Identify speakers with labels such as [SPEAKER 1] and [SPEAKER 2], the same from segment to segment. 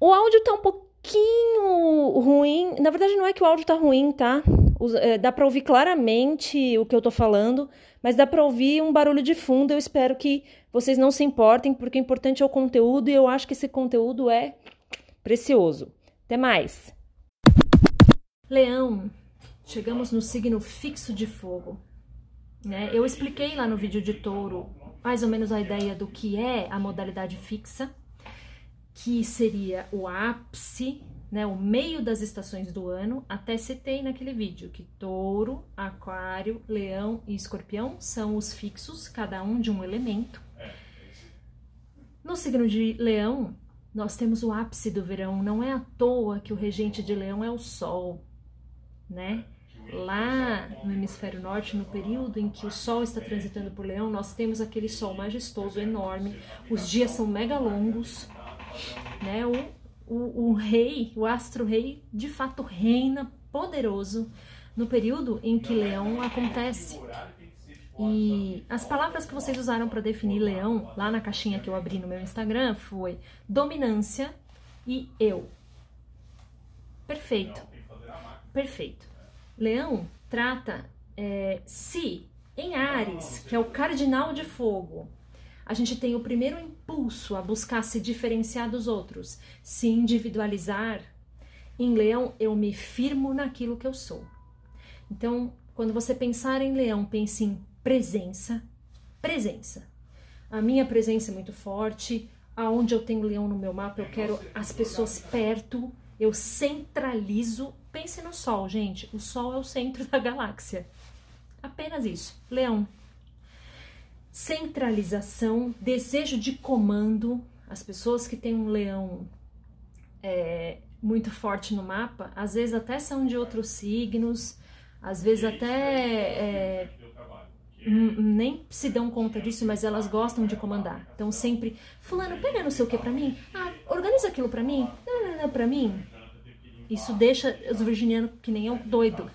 [SPEAKER 1] O áudio tá um pouquinho ruim. Na verdade, não é que o áudio tá ruim, tá? É, dá para ouvir claramente o que eu tô falando, mas dá para ouvir um barulho de fundo. Eu espero que vocês não se importem, porque o importante é o conteúdo e eu acho que esse conteúdo é precioso. Até mais. Leão, chegamos no signo fixo de fogo. Né? Eu expliquei lá no vídeo de touro mais ou menos a ideia do que é a modalidade fixa que seria o ápice, né, o meio das estações do ano, até citei naquele vídeo que touro, aquário, leão e escorpião são os fixos, cada um de um elemento. No signo de leão, nós temos o ápice do verão, não é à toa que o regente de leão é o sol, né? Lá no hemisfério norte, no período em que o sol está transitando por leão, nós temos aquele sol majestoso, enorme, os dias são mega longos, né? O, o, o rei, o astro-rei, de fato reina poderoso no período em que Leão acontece. E as palavras que vocês usaram para definir Leão, lá na caixinha que eu abri no meu Instagram, foi dominância e eu. Perfeito. Perfeito. Leão trata é, se em Ares, que é o cardinal de fogo, a gente tem o primeiro impulso a buscar se diferenciar dos outros, se individualizar. Em leão, eu me firmo naquilo que eu sou. Então, quando você pensar em leão, pense em presença. Presença. A minha presença é muito forte. Aonde eu tenho leão no meu mapa, eu quero as pessoas perto. Eu centralizo. Pense no Sol, gente. O Sol é o centro da galáxia. Apenas isso. Leão centralização, desejo de comando. As pessoas que têm um leão é, muito forte no mapa, às vezes até são de outros signos, às vezes até é, nem se dão conta disso, mas elas gostam de comandar. Então sempre, fulano, pega não sei o que para mim, ah, organiza aquilo para mim, não, não, não, para mim. Isso deixa os virginianos que nem eu doido.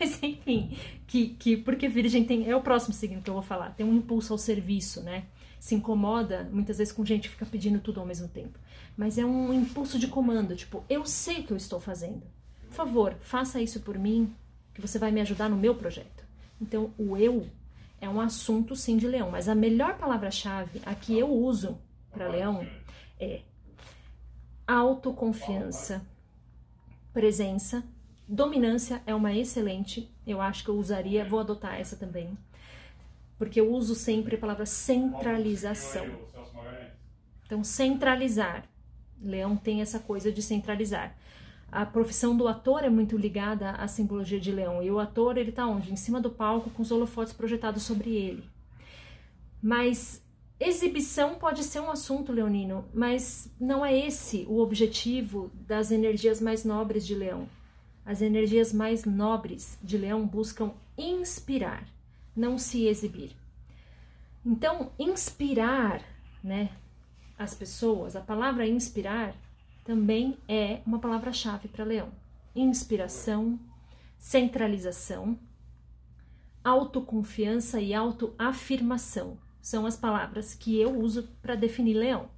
[SPEAKER 1] Mas enfim, que, que porque Virgem tem. É o próximo signo que eu vou falar, tem um impulso ao serviço, né? Se incomoda muitas vezes com gente que fica pedindo tudo ao mesmo tempo. Mas é um impulso de comando, tipo, eu sei o que eu estou fazendo. Por favor, faça isso por mim, que você vai me ajudar no meu projeto. Então, o eu é um assunto sim de leão, mas a melhor palavra-chave a que eu uso para leão é autoconfiança, presença Dominância é uma excelente, eu acho que eu usaria, vou adotar essa também, porque eu uso sempre a palavra centralização. Então, centralizar. Leão tem essa coisa de centralizar. A profissão do ator é muito ligada à simbologia de leão. E o ator, ele tá onde? Em cima do palco com os holofotes projetados sobre ele. Mas exibição pode ser um assunto leonino, mas não é esse o objetivo das energias mais nobres de leão. As energias mais nobres de Leão buscam inspirar, não se exibir. Então, inspirar, né, as pessoas, a palavra inspirar também é uma palavra-chave para Leão. Inspiração, centralização, autoconfiança e autoafirmação são as palavras que eu uso para definir Leão.